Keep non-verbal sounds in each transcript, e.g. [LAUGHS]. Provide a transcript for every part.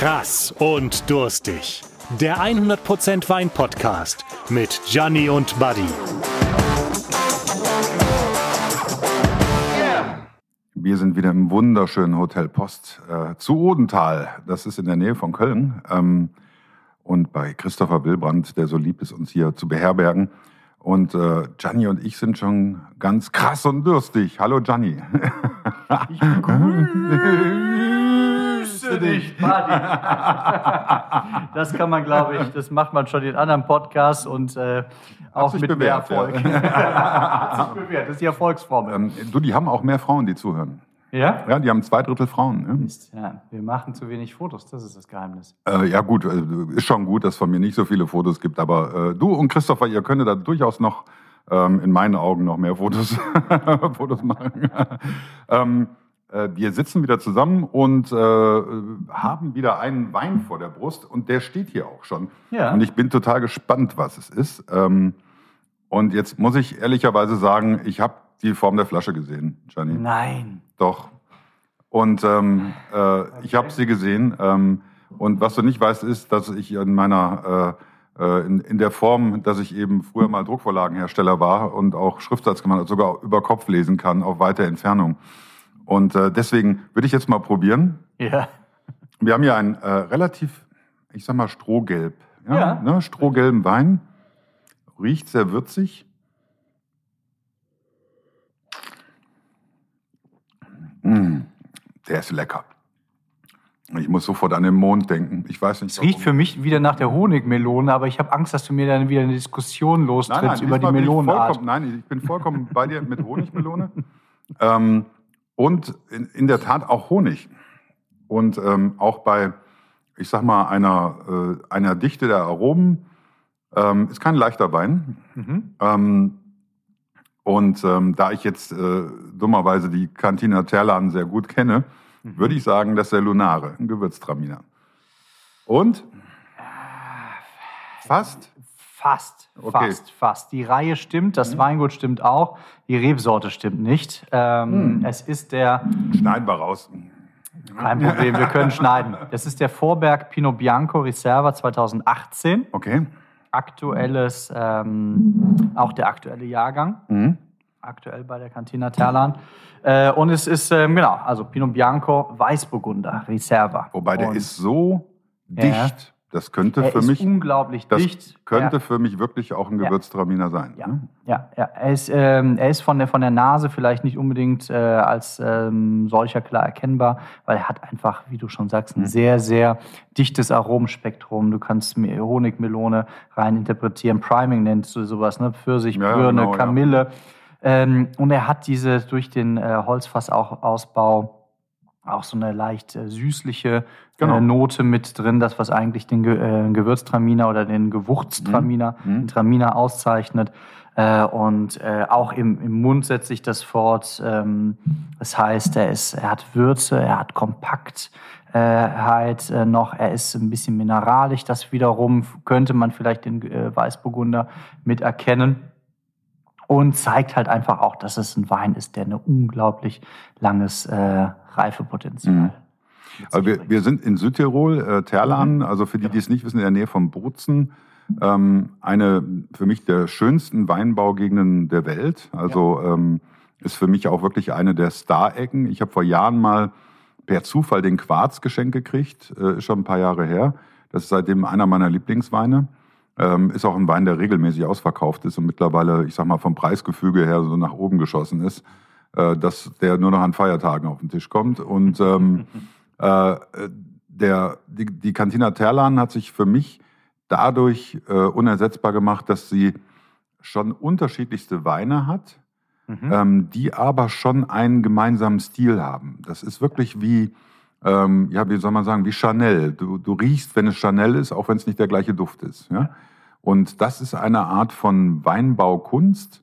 Krass und durstig. Der 100% Wein Podcast mit Gianni und Buddy. Wir sind wieder im wunderschönen Hotel Post äh, zu Odenthal. Das ist in der Nähe von Köln. Ähm, und bei Christopher Wilbrand, der so lieb ist, uns hier zu beherbergen. Und äh, Gianni und ich sind schon ganz krass und durstig. Hallo Gianni. Ich grüße dich, Buddy. [LAUGHS] Das kann man, glaube ich, das macht man schon in anderen Podcasts und äh, auch mit bewährt, mehr Erfolg. ja. [LAUGHS] Hat sich bewährt. Das ist die Erfolgsformel. ähm, du, die haben auch mehr Frauen, die zuhören. Ja? Ja, die haben zwei Drittel Frauen. Ne? Mist, ja? Wir machen zu wenig Fotos, das ist das Geheimnis. Äh, ja gut, äh, ist schon gut, dass es von mir nicht so viele Fotos gibt, aber äh, du und Christopher, ihr könntet da durchaus noch ähm, in meinen Augen noch mehr Fotos, [LAUGHS] Fotos machen. ähm, äh, wir sitzen wieder zusammen und äh, haben wieder einen Wein vor der Brust und der steht hier auch schon. Ja. Und ich bin total gespannt, was es ist. Ähm, und jetzt muss ich ehrlicherweise sagen, ich habe die Form der Flasche gesehen, Gianni. Nein. Doch. Und ähm, äh, ich habe sie gesehen. Ähm, und was du nicht weißt, ist, dass ich in meiner äh, äh, in, in der Form, dass ich eben früher mal Druckvorlagenhersteller war und auch Schriftsatz gemacht habe, sogar über Kopf lesen kann auf weite Entfernung. Und äh, deswegen würde ich jetzt mal probieren. Ja. Wir haben hier einen äh, relativ, ich sag mal, strohgelb. Ja, Ja. Ne, strohgelben Wein. Riecht sehr würzig. Mm, der ist lecker. Ich muss sofort an den Mond denken. Ich weiß nicht. Es riecht für mich wieder nach der Honigmelone, aber ich habe Angst, dass du mir dann wieder eine Diskussion lostrittst über die diesmal bin ich Melonenart. vollkommen- Nein, ich bin vollkommen bei dir mit [LAUGHS] Honigmelone. ähm, und in, in der Tat auch Honig. Und ähm, auch bei, ich sag mal, einer, äh, einer Dichte der Aromen. Ähm, ist kein leichter Wein. Mhm. Ähm, und ähm, da ich jetzt äh, dummerweise die Cantina Terlan sehr gut kenne, Mhm. würde ich sagen, das ist der Lunare, ein Gewürztraminer. Und? Fast? Fast, Okay. fast, fast. Die Reihe stimmt, das Weingut stimmt auch, die Rebsorte stimmt nicht. Ähm, Es ist der, Schneiden wir raus. kein Problem, wir können schneiden. Das ist der Vorberg Pinot Bianco Reserva 2018. Okay. Aktuelles, ähm, auch der aktuelle Jahrgang. Mhm. Aktuell bei der Cantina Terlan. Äh, und es ist, ähm, genau, also Pinot Bianco Weißburgunder Reserva. Wobei der und ist so Ja. Das könnte er für ist mich, unglaublich das dicht. könnte Ja. für mich wirklich auch ein Ja. Gewürztraminer sein. Ja, ne? ja, ja. Er ist, ähm, er ist von, der, von der Nase vielleicht nicht unbedingt äh, als ähm, solcher klar erkennbar, weil er hat einfach, wie du schon sagst, Mhm. ein sehr, sehr dichtes Aromenspektrum. Du kannst mir Honigmelone rein interpretieren. Priming nennst du sowas, ne? Pfirsich, Ja, Birne, genau, ja. Kamille. Ähm, und er hat diese durch den äh, Holzfassausbau auch so eine leicht äh, süßliche Genau. äh, Note mit drin, das was eigentlich den Ge äh, Gewürztraminer oder den Gewurztraminer, Mhm. den Traminer auszeichnet. Äh, und äh, auch im, im Mund setzt sich das fort. Ähm, das heißt, er, ist, er hat Würze, er hat Kompaktheit äh, noch, er ist ein bisschen mineralisch. Das wiederum könnte man vielleicht den Weißburgunder mit erkennen und zeigt halt einfach auch, dass es ein Wein ist, der ein unglaublich langes äh, Reifepotenzial Mhm. Also wir, wir sind in Südtirol, äh, Terlan, also für die, die es nicht wissen, in der Nähe von Bozen. Ähm, eine für mich der schönsten Weinbaugegenden der Welt. Also ähm, ist für mich auch wirklich eine der Star-Ecken. Ich habe vor Jahren mal per Zufall den Quarz geschenkt gekriegt, äh, ist schon ein paar Jahre her. Das ist seitdem einer meiner Lieblingsweine. Ähm, ist auch ein Wein, der regelmäßig ausverkauft ist und mittlerweile, ich sag mal, vom Preisgefüge her so nach oben geschossen ist, äh, dass der nur noch an Feiertagen auf den Tisch kommt. Und ähm, [LAUGHS] äh, der, die, die Cantina Terlan hat sich für mich dadurch äh, unersetzbar gemacht, dass sie schon unterschiedlichste Weine hat, Mhm. ähm, die aber schon einen gemeinsamen Stil haben. Das ist wirklich wie, ähm, ja, wie soll man sagen, wie Chanel. Du, du riechst, wenn es Chanel ist, auch wenn es nicht der gleiche Duft ist. Ja? Und das ist eine Art von Weinbaukunst,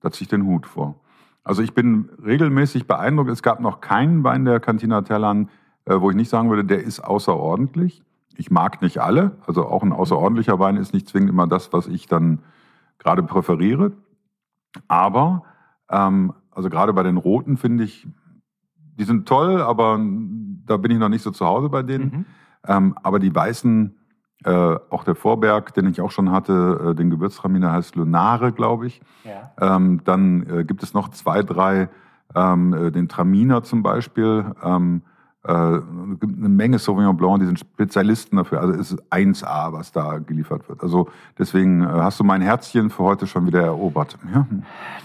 da ziehe ich den Hut vor. Also ich bin regelmäßig beeindruckt. Es gab noch keinen Wein der Cantina Terlan, äh, wo ich nicht sagen würde, der ist außerordentlich. Ich mag nicht alle. Also auch ein außerordentlicher Wein ist nicht zwingend immer das, was ich dann gerade präferiere. Aber ähm, also gerade bei den Roten finde ich, die sind toll, aber da bin ich noch nicht so zu Hause bei denen. Mhm. Ähm, aber die weißen, äh, auch der Vorberg, den ich auch schon hatte, äh, den Gewürztraminer heißt Lunare, glaube ich. Ja. Ähm, dann äh, gibt es noch zwei, drei, ähm, äh, den Traminer zum Beispiel. Ähm, äh, eine Menge Sauvignon Blanc, die sind Spezialisten dafür. Also es ist 1A, was da geliefert wird. Also deswegen äh, hast du mein Herzchen für heute schon wieder erobert. Ja?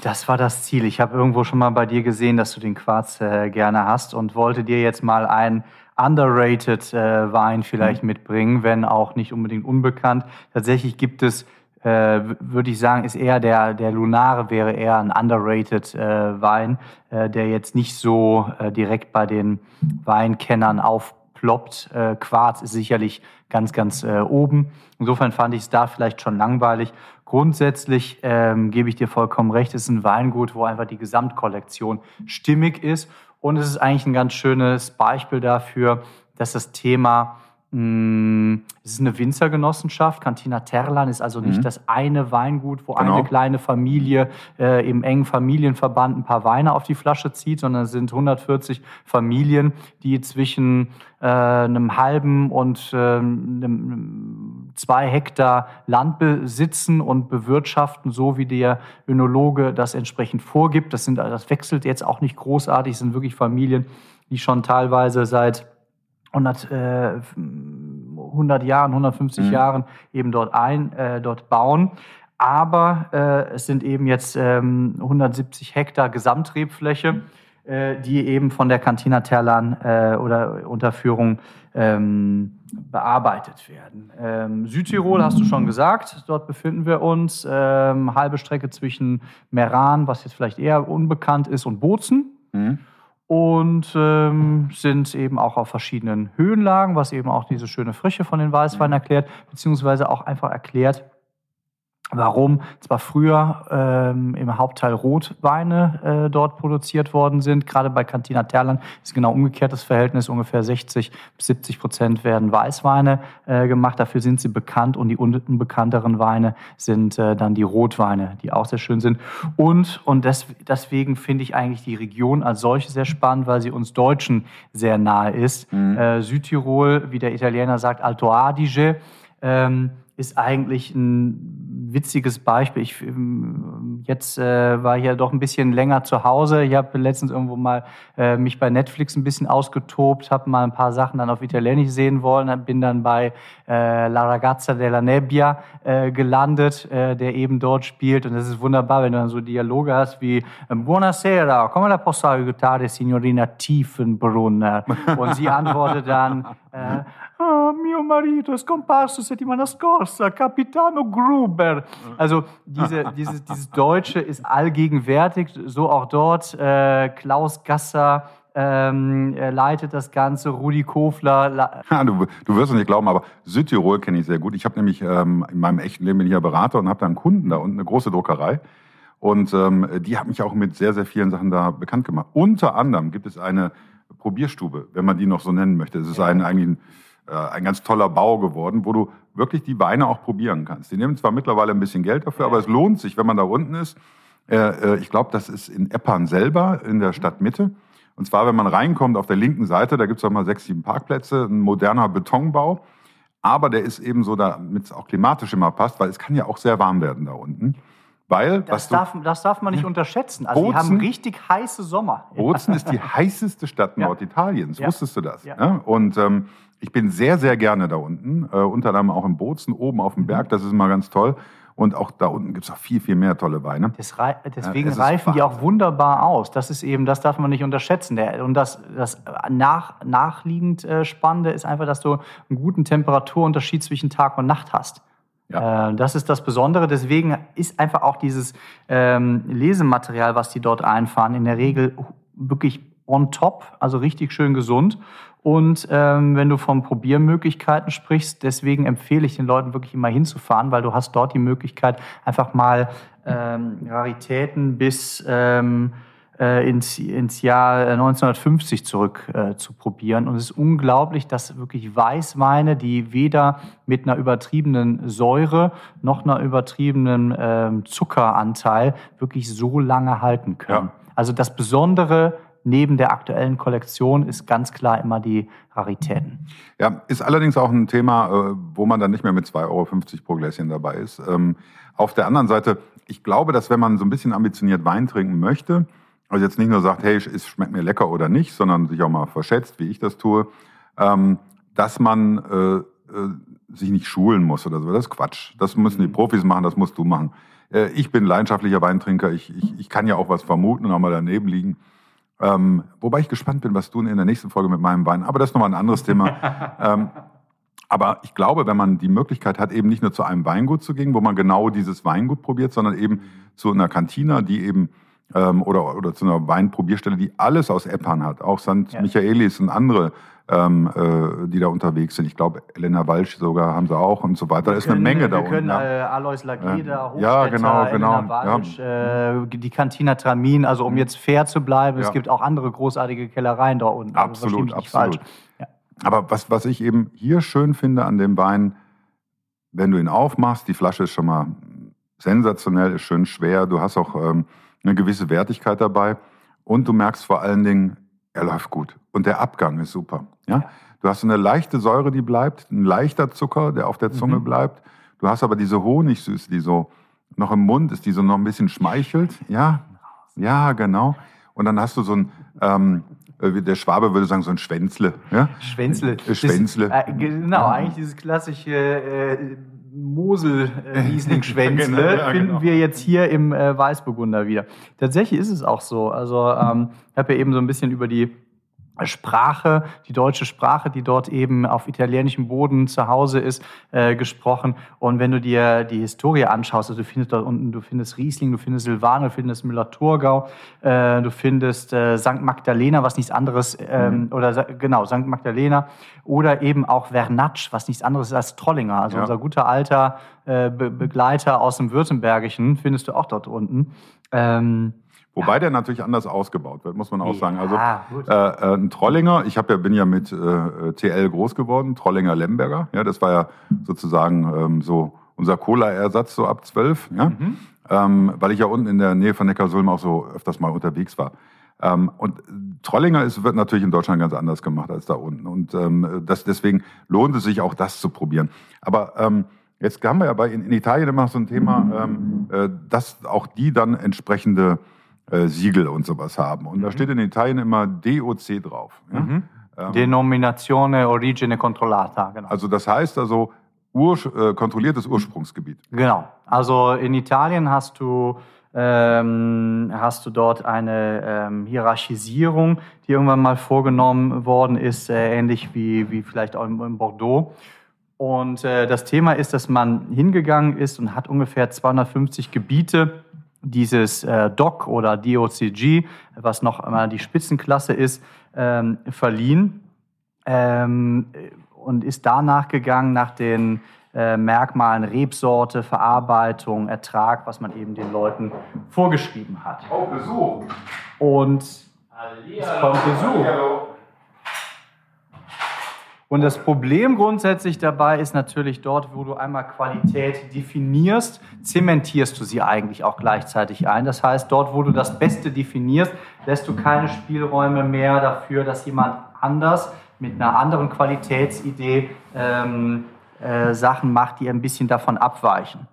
Das war das Ziel. Ich habe irgendwo schon mal bei dir gesehen, dass du den Quarz äh, gerne hast und wollte dir jetzt mal einen underrated äh, Wein vielleicht mhm. mitbringen, wenn auch nicht unbedingt unbekannt. Tatsächlich gibt es äh, würde ich sagen, ist eher der, der Lunare wäre eher ein underrated äh, Wein, äh, der jetzt nicht so äh, direkt bei den Weinkennern aufploppt. Äh, Quarz ist sicherlich ganz, ganz äh, oben. Insofern fand ich es da vielleicht schon langweilig. Grundsätzlich ähm, gebe ich dir vollkommen recht, es ist ein Weingut, wo einfach die Gesamtkollektion stimmig ist. Und es ist eigentlich ein ganz schönes Beispiel dafür, dass das Thema es ist eine Winzergenossenschaft. Cantina Terlan ist also nicht mhm. das eine Weingut, wo genau. eine kleine Familie äh, im engen Familienverband ein paar Weine auf die Flasche zieht, sondern es sind 140 Familien, die zwischen äh, einem halben und äh, einem zwei Hektar Land besitzen und bewirtschaften, so wie der Önologe das entsprechend vorgibt. Das, sind, das wechselt jetzt auch nicht großartig. Es sind wirklich Familien, die schon teilweise seit 100, äh, 100 Jahren, 150 mhm. Jahren eben dort ein, äh, dort bauen. Aber äh, es sind eben jetzt ähm, 170 Hektar Gesamtrebfläche, äh, die eben von der Cantina Terlan äh, oder Unterführung ähm, bearbeitet werden. Ähm, Südtirol hast du schon gesagt, dort befinden wir uns. Ähm, halbe Strecke zwischen Meran, was jetzt vielleicht eher unbekannt ist, und Bozen. Mhm und ähm, sind eben auch auf verschiedenen Höhenlagen, was eben auch diese schöne Frische von den Weißweinen mhm. erklärt, beziehungsweise auch einfach erklärt, warum zwar früher ähm, im Hauptteil Rotweine äh, dort produziert worden sind. Gerade bei Cantina Terlan ist genau umgekehrt das Verhältnis. Ungefähr 60 bis 70 Prozent werden Weißweine äh, gemacht. Dafür sind sie bekannt und die unbekannteren Weine sind äh, dann die Rotweine, die auch sehr schön sind. Und, und des, deswegen finde ich eigentlich die Region als solche sehr spannend, weil sie uns Deutschen sehr nahe ist. Mhm. Äh, Südtirol, wie der Italiener sagt, Alto Adige. Ähm, ist eigentlich ein witziges Beispiel. Ich ähm, jetzt äh, war ich ja doch ein bisschen länger zu Hause. Ich habe letztens irgendwo mal äh, mich bei Netflix ein bisschen ausgetobt, habe mal ein paar Sachen dann auf Italienisch sehen wollen, bin dann bei äh, La Ragazza della Nebbia äh, gelandet, äh, der eben dort spielt und das ist wunderbar, wenn du dann so Dialoge hast wie Buonasera, come la posso aiutare, signorina Tiefenbrunner? [LAUGHS] Und sie antwortet dann äh, ah, mio marito è scomparso settimana scorsa, Capitano Gruber. Also diese, [LAUGHS] dieses, dieses Deutsche ist allgegenwärtig, so auch dort. Äh, Klaus Gasser ähm, leitet das Ganze, Rudi Kofler. Ja, [LAUGHS] du, du wirst es nicht glauben, aber Südtirol kenne ich sehr gut. Ich habe nämlich ähm, in meinem echten Leben bin ich ja Berater und habe da einen Kunden da unten, eine große Druckerei. Und ähm, die hat mich auch mit sehr, sehr vielen Sachen da bekannt gemacht. Unter anderem gibt es eine Probierstube, wenn man die noch so nennen möchte. Es ist ein, eigentlich ein äh, ein ganz toller Bau geworden, wo du wirklich die Weine auch probieren kannst. Die nehmen zwar mittlerweile ein bisschen Geld dafür, aber es lohnt sich, wenn man da unten ist. Äh, äh, ich glaube, das ist in Eppern selber, in der Stadtmitte. Und zwar, wenn man reinkommt auf der linken Seite, da gibt es mal sechs, sieben Parkplätze, ein moderner Betonbau. Aber der ist eben so, damit es auch klimatisch immer passt, weil es kann ja auch sehr warm werden da unten. Weil, das, darf, das darf man nicht unterschätzen. Also Bozen, die haben richtig heiße Sommer. [LAUGHS] Bozen ist die heißeste Stadt Norditaliens. Ja. Wusstest du das? Ja. Und ähm, ich bin sehr, sehr gerne da unten, äh, unter anderem auch in Bozen, oben auf dem Berg, das ist immer ganz toll. Und auch da unten gibt es auch viel, viel mehr tolle Weine. Rei deswegen ja, reifen die auch wunderbar aus. Das ist eben, das darf man nicht unterschätzen. Und das, das nach, nachliegend äh, Spannende ist einfach, dass du einen guten Temperaturunterschied zwischen Tag und Nacht hast. Ja. Äh, das ist das Besondere. Deswegen ist einfach auch dieses ähm, Lesematerial, was die dort einfahren, in der Regel wirklich on top, also richtig schön gesund. Und ähm, wenn du von Probiermöglichkeiten sprichst, deswegen empfehle ich den Leuten wirklich immer hinzufahren, weil du hast dort die Möglichkeit, einfach mal ähm, Raritäten bis ähm, äh, ins, ins Jahr 1950 zurück äh, zu probieren. Und es ist unglaublich, dass wirklich Weißweine, die weder mit einer übertriebenen Säure noch einer übertriebenen ähm, Zuckeranteil wirklich so lange halten können. Ja. Also das Besondere neben der aktuellen Kollektion ist ganz klar immer die Raritäten. Ja, ist allerdings auch ein Thema, äh, wo man dann nicht mehr mit 2,50 Euro pro Gläschen dabei ist. Ähm, auf der anderen Seite, ich glaube, dass wenn man so ein bisschen ambitioniert Wein trinken möchte, also jetzt nicht nur sagt, hey, es schmeckt mir lecker oder nicht, sondern sich auch mal verschätzt, wie ich das tue, ähm, dass man äh, äh, sich nicht schulen muss oder so. Das ist Quatsch. Das müssen die mhm. Profis machen, das musst du machen. Äh, ich bin leidenschaftlicher Weintrinker, ich, ich, ich kann ja auch was vermuten und auch mal daneben liegen. Ähm, wobei ich gespannt bin, was du in der nächsten Folge mit meinem Wein, aber das ist nochmal ein anderes Thema. [LAUGHS] ähm, aber ich glaube, wenn man die Möglichkeit hat, eben nicht nur zu einem Weingut zu gehen, wo man genau dieses Weingut probiert, sondern eben zu einer Kantina, die eben ähm, oder, oder zu einer Weinprobierstelle, die alles aus Eppern hat, auch St. Ja. Michaelis und andere ähm, äh, die da unterwegs sind. Ich glaube, Elena Walsch sogar haben sie auch und so weiter. Da ist eine Menge da unten. Wir können äh, Alois Lageda, ja, genau, genau. Elena Walsch, ja. äh, die Cantina Tramin, also um jetzt fair zu bleiben, ja. es gibt auch andere großartige Kellereien da unten. Also absolut, absolut. Aber was, was ich eben hier schön finde an dem Wein, wenn du ihn aufmachst, die Flasche ist schon mal sensationell, ist schön schwer, du hast auch ähm, eine gewisse Wertigkeit dabei und du merkst vor allen Dingen, er läuft gut. Und der Abgang ist super. Ja? Du hast eine leichte Säure, die bleibt, ein leichter Zucker, der auf der Zunge mhm. bleibt. Du hast aber diese Honigsüße, die so noch im Mund ist, die so noch ein bisschen schmeichelt. Ja, ja, genau. Und dann hast du so ein, ähm, äh, der Schwabe würde sagen, so ein Schwänzle. Ja? Schwänzle. Äh, Schwänzle. Das, äh, genau, eigentlich dieses klassische äh, Mosel-Riesling-Schwänzle [LAUGHS] genau, ja, finden genau. wir jetzt hier im äh, Weißburgunder wieder. Tatsächlich ist es auch so. Also ähm, ich habe ja eben so ein bisschen über die Sprache, die deutsche Sprache, die dort eben auf italienischem Boden zu Hause ist, äh, gesprochen. Und wenn du dir die Historie anschaust, also du findest dort unten, du findest Riesling, du findest Silvaner, du findest Müller-Thurgau, äh, du findest äh, St. Magdalena, was nichts anderes, ähm, mhm. oder genau, St. Magdalena, oder eben auch Vernatsch, was nichts anderes ist als Trollinger, also ja. unser guter alter äh, Be Begleiter aus dem Württembergischen, findest du auch dort unten. Ähm, Wobei ja. der natürlich anders ausgebaut wird, muss man auch ja, sagen. Also äh, äh, ein Trollinger, ich hab ja, bin ja mit äh, TL groß geworden, Trollinger Lemberger. Ja, das war ja sozusagen ähm, so unser Cola-Ersatz so ab zwölf. Ja? Mhm. Ähm, weil ich ja unten in der Nähe von Neckarsulm auch so öfters mal unterwegs war. Ähm, und Trollinger ist, wird natürlich in Deutschland ganz anders gemacht als da unten. Und ähm, das, deswegen lohnt es sich auch, das zu probieren. Aber ähm, jetzt haben wir ja bei, in, in Italien immer so ein Thema, ähm, äh, dass auch die dann entsprechende äh, Siegel und sowas haben. Und mhm. da steht in Italien immer DOC drauf. Ja? Mhm. Ähm, Denominazione Origine Controllata. Genau. Also das heißt also Ur äh, kontrolliertes Ursprungsgebiet. Genau. Also in Italien hast du ähm, hast du dort eine ähm, Hierarchisierung, die irgendwann mal vorgenommen worden ist, äh, ähnlich wie, wie vielleicht auch in, Bordeaux. Und äh, das Thema ist, dass man hingegangen ist und hat ungefähr 250 Gebiete dieses äh, DOC oder DOCG, was noch einmal die Spitzenklasse ist, ähm, verliehen ähm, und ist danach gegangen nach den äh, Merkmalen Rebsorte, Verarbeitung, Ertrag, was man eben den Leuten vorgeschrieben hat. Oh, Besuch! Und es kommt Besuch. Hallo. Und das Problem grundsätzlich dabei ist natürlich dort, wo du einmal Qualität definierst, zementierst du sie eigentlich auch gleichzeitig ein. Das heißt, dort, wo du das Beste definierst, lässt du keine Spielräume mehr dafür, dass jemand anders mit einer anderen Qualitätsidee ähm, äh, Sachen macht, die ein bisschen davon abweichen.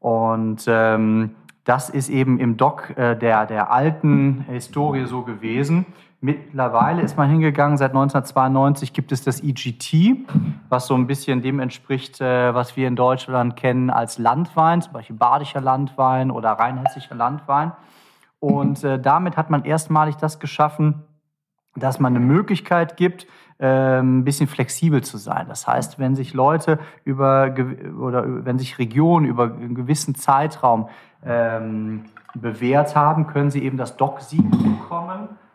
Und ähm, das ist eben im Doc äh, der, der alten Historie so gewesen. Mittlerweile ist man hingegangen, seit 1992 gibt es das EGT, was so ein bisschen dem entspricht, äh, was wir in Deutschland kennen als Landwein, zum Beispiel badischer Landwein oder rheinhessischer Landwein. Und äh, damit hat man erstmalig das geschaffen, dass man eine Möglichkeit gibt, äh, ein bisschen flexibel zu sein. Das heißt, wenn sich Leute über oder wenn sich Regionen über einen gewissen Zeitraum ähm, bewährt haben, können sie eben das DOC-Siegel bekommen ähm,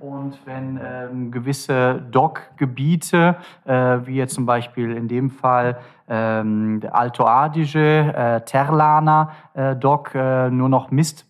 und wenn ähm, gewisse DOC-Gebiete, äh, wie jetzt zum Beispiel in dem Fall ähm, der Alto Adige, äh, Terlana äh, DOC, nur noch Mist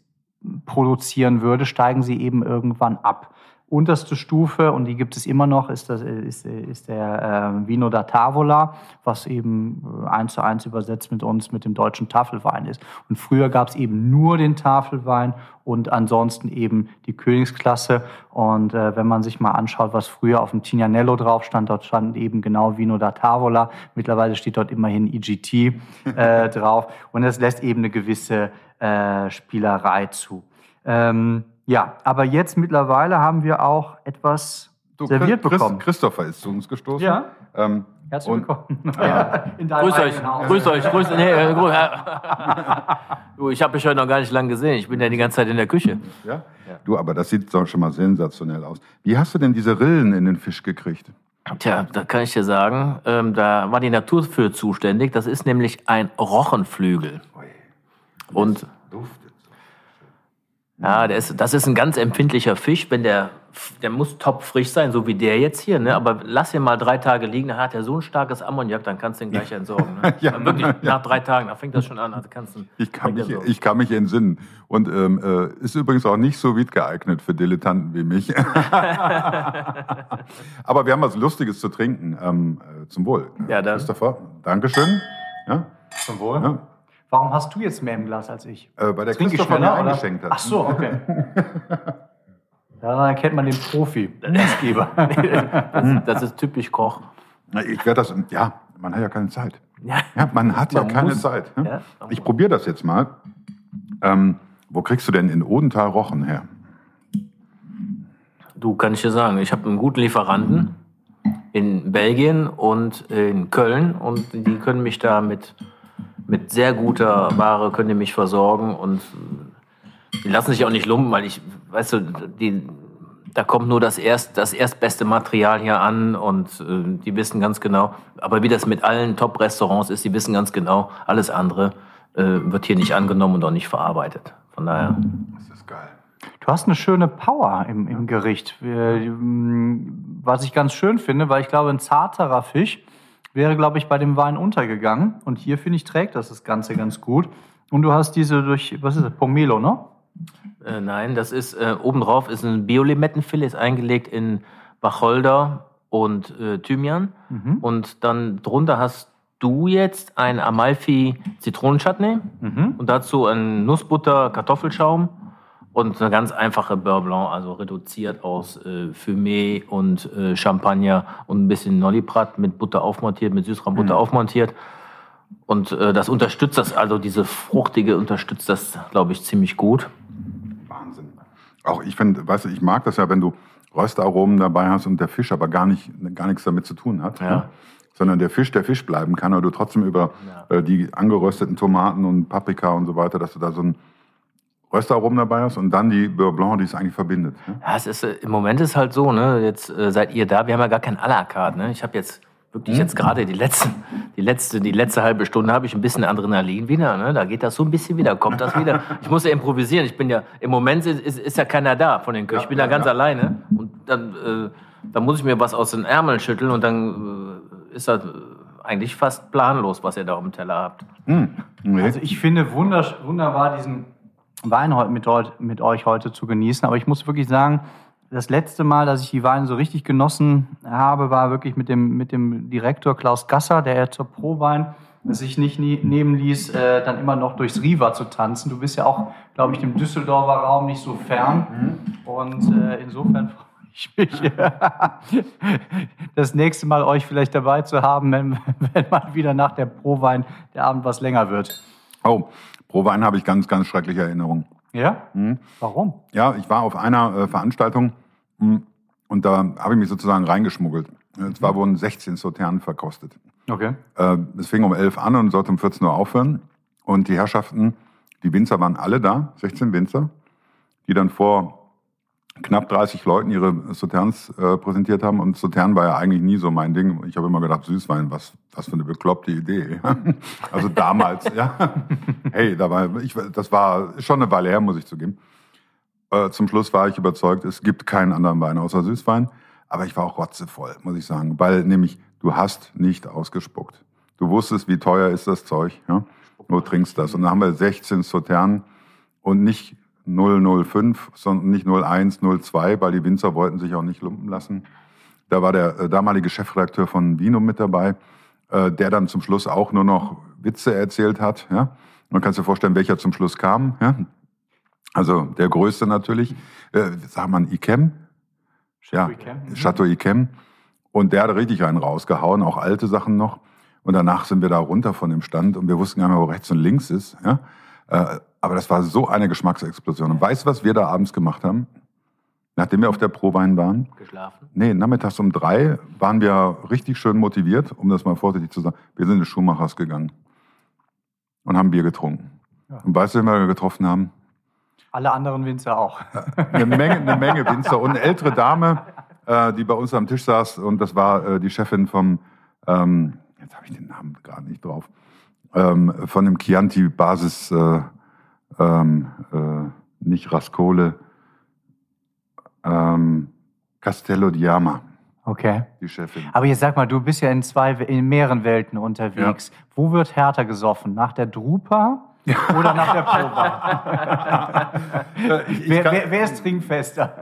produzieren würde, steigen sie eben irgendwann ab. Unterste Stufe, und die gibt es immer noch, ist, das, ist, ist der äh, Vino da Tavola, was eben äh, eins zu eins übersetzt mit uns mit dem deutschen Tafelwein ist. Und früher gab es eben nur den Tafelwein und ansonsten eben die Königsklasse. Und äh, wenn man sich mal anschaut, was früher auf dem Tignanello drauf stand, dort stand eben genau Vino da Tavola. Mittlerweile steht dort immerhin IGT äh, [LAUGHS] drauf. Und es lässt eben eine gewisse äh, Spielerei zu. Ähm, ja, aber jetzt mittlerweile haben wir auch etwas du, serviert Chris, bekommen. Christopher ist zu uns gestoßen. Ja. Ähm, Herzlich willkommen. Ja. [LAUGHS] grüß euch, grüß euch, grüß nee, äh, [LAUGHS] ich habe mich heute noch gar nicht lange gesehen. Ich bin ja die ganze Zeit in der Küche. Ja? ja. Du, aber das sieht doch schon mal sensationell aus. Wie hast du denn diese Rillen in den Fisch gekriegt? Tja, da kann ich dir sagen, ähm, da war die Natur für zuständig. Das ist nämlich ein Rochenflügel. Und duftet. Ja, der ist, das ist ein ganz empfindlicher Fisch. Wenn der, der muss topfrisch sein, so wie der jetzt hier. Ne? Aber lass ihn mal drei Tage liegen, dann hat er so ein starkes Ammoniak, dann kannst du ihn gleich entsorgen. Ne? [LAUGHS] ja, wirklich, ja. nach drei Tagen, da fängt das schon an. Also kannst du ich, kann mich, ich kann mich entsinnen. Und ähm, äh, ist übrigens auch nicht so weit geeignet für Dilettanten wie mich. [LAUGHS] Aber wir haben was Lustiges zu trinken. Ähm, äh, zum Wohl. Ja, dann. Christopher, Dankeschön. Ja? Zum Wohl. Ja. Warum hast du jetzt mehr im Glas als ich? Äh, weil der Christopher mir eingeschenkt hat. Ach so, okay. [LAUGHS] Daran erkennt man den Profi, Messgeber. [LAUGHS] das, das ist typisch Koch. Ich werde das, ja, man hat ja keine Zeit. Ja, ja man hat man ja keine muss. Zeit. Ne? Ja, ich probiere das jetzt mal. Ähm, wo kriegst du denn in Odenthal Rochen her? Du, kann ich dir sagen, ich habe einen guten Lieferanten in Belgien und in Köln und die können mich da mit mit sehr guter Ware könnt ihr mich versorgen und die lassen sich auch nicht lumpen, weil ich, weißt du, die, da kommt nur das, erst, das erstbeste Material hier an und äh, die wissen ganz genau, aber wie das mit allen Top-Restaurants ist, die wissen ganz genau, alles andere äh, wird hier nicht angenommen und auch nicht verarbeitet. Von daher. Das ist geil. Du hast eine schöne Power im, im Gericht, was ich ganz schön finde, weil ich glaube, ein zarterer Fisch wäre, glaube ich, bei dem Wein untergegangen. Und hier, finde ich, trägt das das Ganze ganz gut. Und du hast diese durch, was ist das, Pomelo, ne? Äh, nein, das ist, äh, obendrauf ist ein Biolimettenfilet, ist eingelegt in Wacholder und äh, Thymian. Mhm. Und dann drunter hast du jetzt ein Amalfi Zitronenchutney mhm. und dazu ein Nussbutter Kartoffelschaum und eine ganz einfache Beurre Blanc, also reduziert aus äh, Fumé und äh, Champagner und ein bisschen Noliprat mit Butter aufmontiert, mit Süßraumbutter mhm. aufmontiert. Und äh, das unterstützt das, also diese fruchtige unterstützt das, glaube ich, ziemlich gut. Wahnsinn. Auch ich finde, weißt du, ich mag das ja, wenn du Röstaromen dabei hast und der Fisch aber gar, nicht, gar nichts damit zu tun hat. Ja. Ne? Sondern der Fisch der Fisch bleiben kann, aber du trotzdem über ja. äh, die angerösteten Tomaten und Paprika und so weiter, dass du da so ein Röstaromen dabei hast und dann die Beurre Blanc, die es eigentlich verbindet. Ne? Ja, es ist, äh, im Moment ist halt so, ne, jetzt äh, seid ihr da, wir haben ja gar kein à la carte, ne? Ich habe jetzt wirklich hm? jetzt gerade die letzte, die letzte, die letzte halbe Stunde habe ich ein bisschen Adrenalin wieder, ne? Da geht das so ein bisschen wieder, kommt das wieder. [LAUGHS] Ich muss ja improvisieren, ich bin ja, im Moment ist, ist, ist ja keiner da von den Köchen, ich bin ja, da ganz ja. alleine und dann, äh, dann muss ich mir was aus den Ärmeln schütteln und dann äh, ist das eigentlich fast planlos, was ihr da auf dem Teller habt. Hm. Nee. Also ich finde wunderbar diesen Wein mit, mit euch heute zu genießen. Aber ich muss wirklich sagen, das letzte Mal, dass ich die Weine so richtig genossen habe, war wirklich mit dem, mit dem Direktor Klaus Gasser, der ja zur Pro-Wein sich nicht nie, nehmen ließ, äh, dann immer noch durchs Riva zu tanzen. Du bist ja auch, glaube ich, dem Düsseldorfer Raum nicht so fern. Mhm. Und äh, insofern [LAUGHS] freue ich mich, [LAUGHS] das nächste Mal euch vielleicht dabei zu haben, wenn, [LAUGHS] wenn mal wieder nach der Pro-Wein der Abend was länger wird. Oh, Pro Wein habe ich ganz, ganz schreckliche Erinnerungen. Ja? Mhm. Warum? Ja, ich war auf einer äh, Veranstaltung mh, hm, und da habe ich mich sozusagen reingeschmuggelt. Und zwar wurden 16 Sauternen verkostet. Okay. Äh, es fing um 11 an und sollte um 14 Uhr aufhören. Und die Herrschaften, die Winzer waren alle da, 16 Winzer, die dann vor knapp 30 Leuten ihre Sauternes äh, präsentiert haben. Und Sautern war ja eigentlich nie so mein Ding. Ich habe immer gedacht, Süßwein, was, was für eine bekloppte Idee. [LAUGHS] also damals, ja. Hey, da war, ich, das war schon eine Weile her, muss ich zugeben. Äh, zum Schluss war ich überzeugt, es gibt keinen anderen Wein außer Süßwein. Aber ich war auch rotzevoll, muss ich sagen. Weil nämlich, du hast nicht ausgespuckt. Du wusstest, wie teuer ist das Zeug. Ja? Du trinkst das. Und dann haben wir 16 Sautern und nicht 005, sondern nicht 01, 02, weil die Winzer wollten sich auch nicht lumpen lassen. Da war der äh, damalige Chefredakteur von Vino mit dabei, äh, der dann zum Schluss auch nur noch Witze erzählt hat. Ja? Man kann sich vorstellen, welcher zum Schluss kam. Ja? Also der größte natürlich, äh, sagt man Ikem. Ja, Chateau Ikem. Und der hat richtig einen rausgehauen, auch alte Sachen noch. Und danach sind wir da runter von dem Stand und wir wussten gar nicht mehr, wo rechts und links ist. Ja? Äh, aber das war so eine Geschmacksexplosion. Und weißt du, was wir da abends gemacht haben? Nachdem wir auf der Prowein waren? Geschlafen? Nee, nachmittags um drei waren wir richtig schön motiviert, um das mal vorsichtig zu sagen. Wir sind in Schumachers gegangen und haben Bier getrunken. Ja. Und weißt du, wen wir getroffen haben? Alle anderen Winzer auch. Eine Menge, eine Menge Winzer und eine ältere Dame, äh, die bei uns am Tisch saß und das war äh, die Chefin vom, ähm, jetzt habe ich den Namen gerade nicht drauf, ähm, von dem Chianti-Basis, äh, ähm, äh, nicht Rascole, ähm, Castello di Ama. Okay. Die Chefin. Aber jetzt sag mal, du bist ja in zwei, in mehreren Welten unterwegs. Ja. Wo wird härter gesoffen? Nach der Drupa oder nach der Proba? [LAUGHS] wer, wer, wer, ist trinkfester?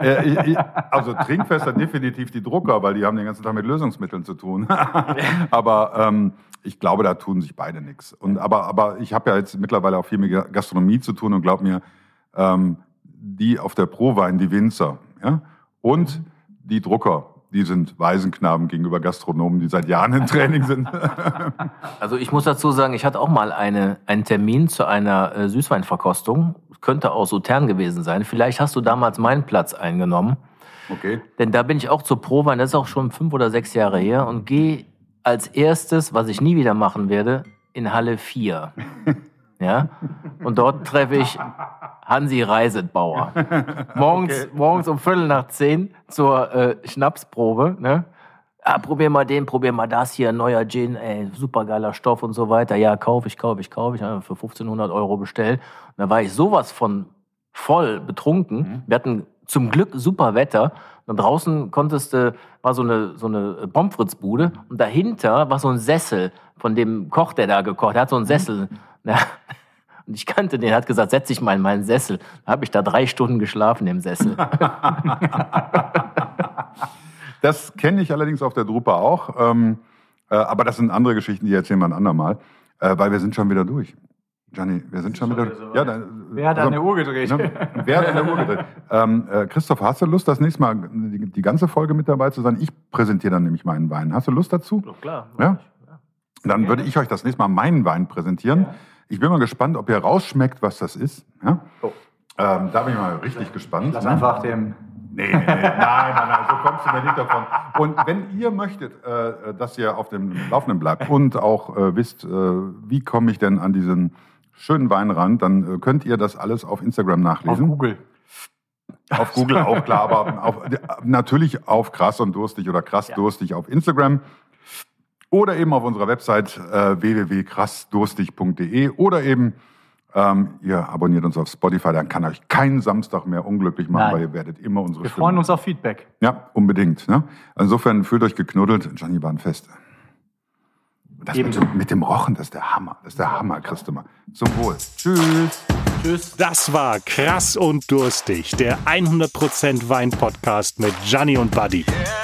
also trinkfester definitiv die Drucker, weil die haben den ganzen Tag mit Lösungsmitteln zu tun. [LAUGHS] aber ähm, ich glaube, da tun sich beide nichts. aber, aber ich habe ja jetzt mittlerweile auch viel mit Gastronomie zu tun und glaub mir, ähm, die auf der Prowein, die Winzer ja, und die Drucker, die sind Waisenknaben gegenüber Gastronomen, die seit Jahren im Training sind. [LAUGHS] also ich muss dazu sagen, ich hatte auch mal eine, einen Termin zu einer äh, Süßweinverkostung. Könnte auch Sautern gewesen sein. Vielleicht hast du damals meinen Platz eingenommen. Okay. Denn da bin ich auch zur Prowein, das ist auch schon fünf oder sechs Jahre her, und gehe als erstes, was ich nie wieder machen werde, in Halle 4. [LAUGHS] Ja? Und dort treffe ich Hansi Reisetbauer. [LAUGHS] Morgens, okay. morgens um Viertel nach zehn zur äh, Schnapsprobe. Ne? Ah, probier mal den, probier mal das hier, neuer Gin, ey, supergeiler Stoff und so weiter. Ja, kauf ich, kauf ich, kauf ich. Für 1500 Euro bestellt. Und da war ich sowas von voll betrunken. Mhm. Wir hatten zum Glück super Wetter. Und draußen konntest du, war so eine, so eine Pomfritzbude und dahinter war so ein Sessel von dem Koch, der da gekocht hat. Er hat so einen Sessel. Ja. Und ich kannte den, hat gesagt, setz dich mal in meinen Sessel. Da habe ich da drei Stunden geschlafen im Sessel. [LAUGHS] das kenne ich allerdings auf der Drupa auch. Ähm, äh, aber das sind andere Geschichten, die erzählen wir ein andermal. Äh, weil wir sind schon wieder durch. Gianni, wir sind schon wieder. So ja, dann, wer hat also, an der Uhr gedreht? Ne, wer hat an der Uhr gedreht? [LAUGHS] ähm, äh, Christoph, hast du Lust, das nächste Mal die, die, ganze Folge mit dabei zu sein? Ich präsentiere dann nämlich meinen Wein. Hast du Lust dazu? Doch, klar. Ja? Dann würde ich euch das nächste Mal meinen Wein präsentieren. Ja. Ich bin mal gespannt, ob ihr rausschmeckt, was das ist. Ja? Oh. Ähm, da bin ich mal richtig gespannt. Lass einfach dem. Nee, nee, nee, nein, nein, nein, so kommst du mir nicht davon. Und wenn ihr möchtet, äh, dass ihr auf dem Laufenden bleibt und auch äh, wisst, äh, wie komme ich denn an diesen schönen Wein ran, dann äh, könnt ihr das alles auf Instagram nachlesen. Auf Google. Auf Google auch klar, aber auf, natürlich auf krass und durstig oder krass ja. durstig auf Instagram oder eben auf unserer Website äh, www.krassdurstig.de oder eben ähm, ihr abonniert uns auf Spotify, dann kann euch kein Samstag mehr unglücklich machen, Nein. weil ihr werdet immer unsere Wir Stimmen freuen uns auf Feedback. Ja, unbedingt. Ne? Insofern fühlt euch geknuddelt. Gianni war ein Fest. Das mit, mit, dem Rochen, das ist der Hammer. Das ist der Hammer, mal. Zum Wohl. Tschüss. Tschüss. Das war Krass und Durstig, der 100% Wein-Podcast mit Gianni und Buddy. Yeah.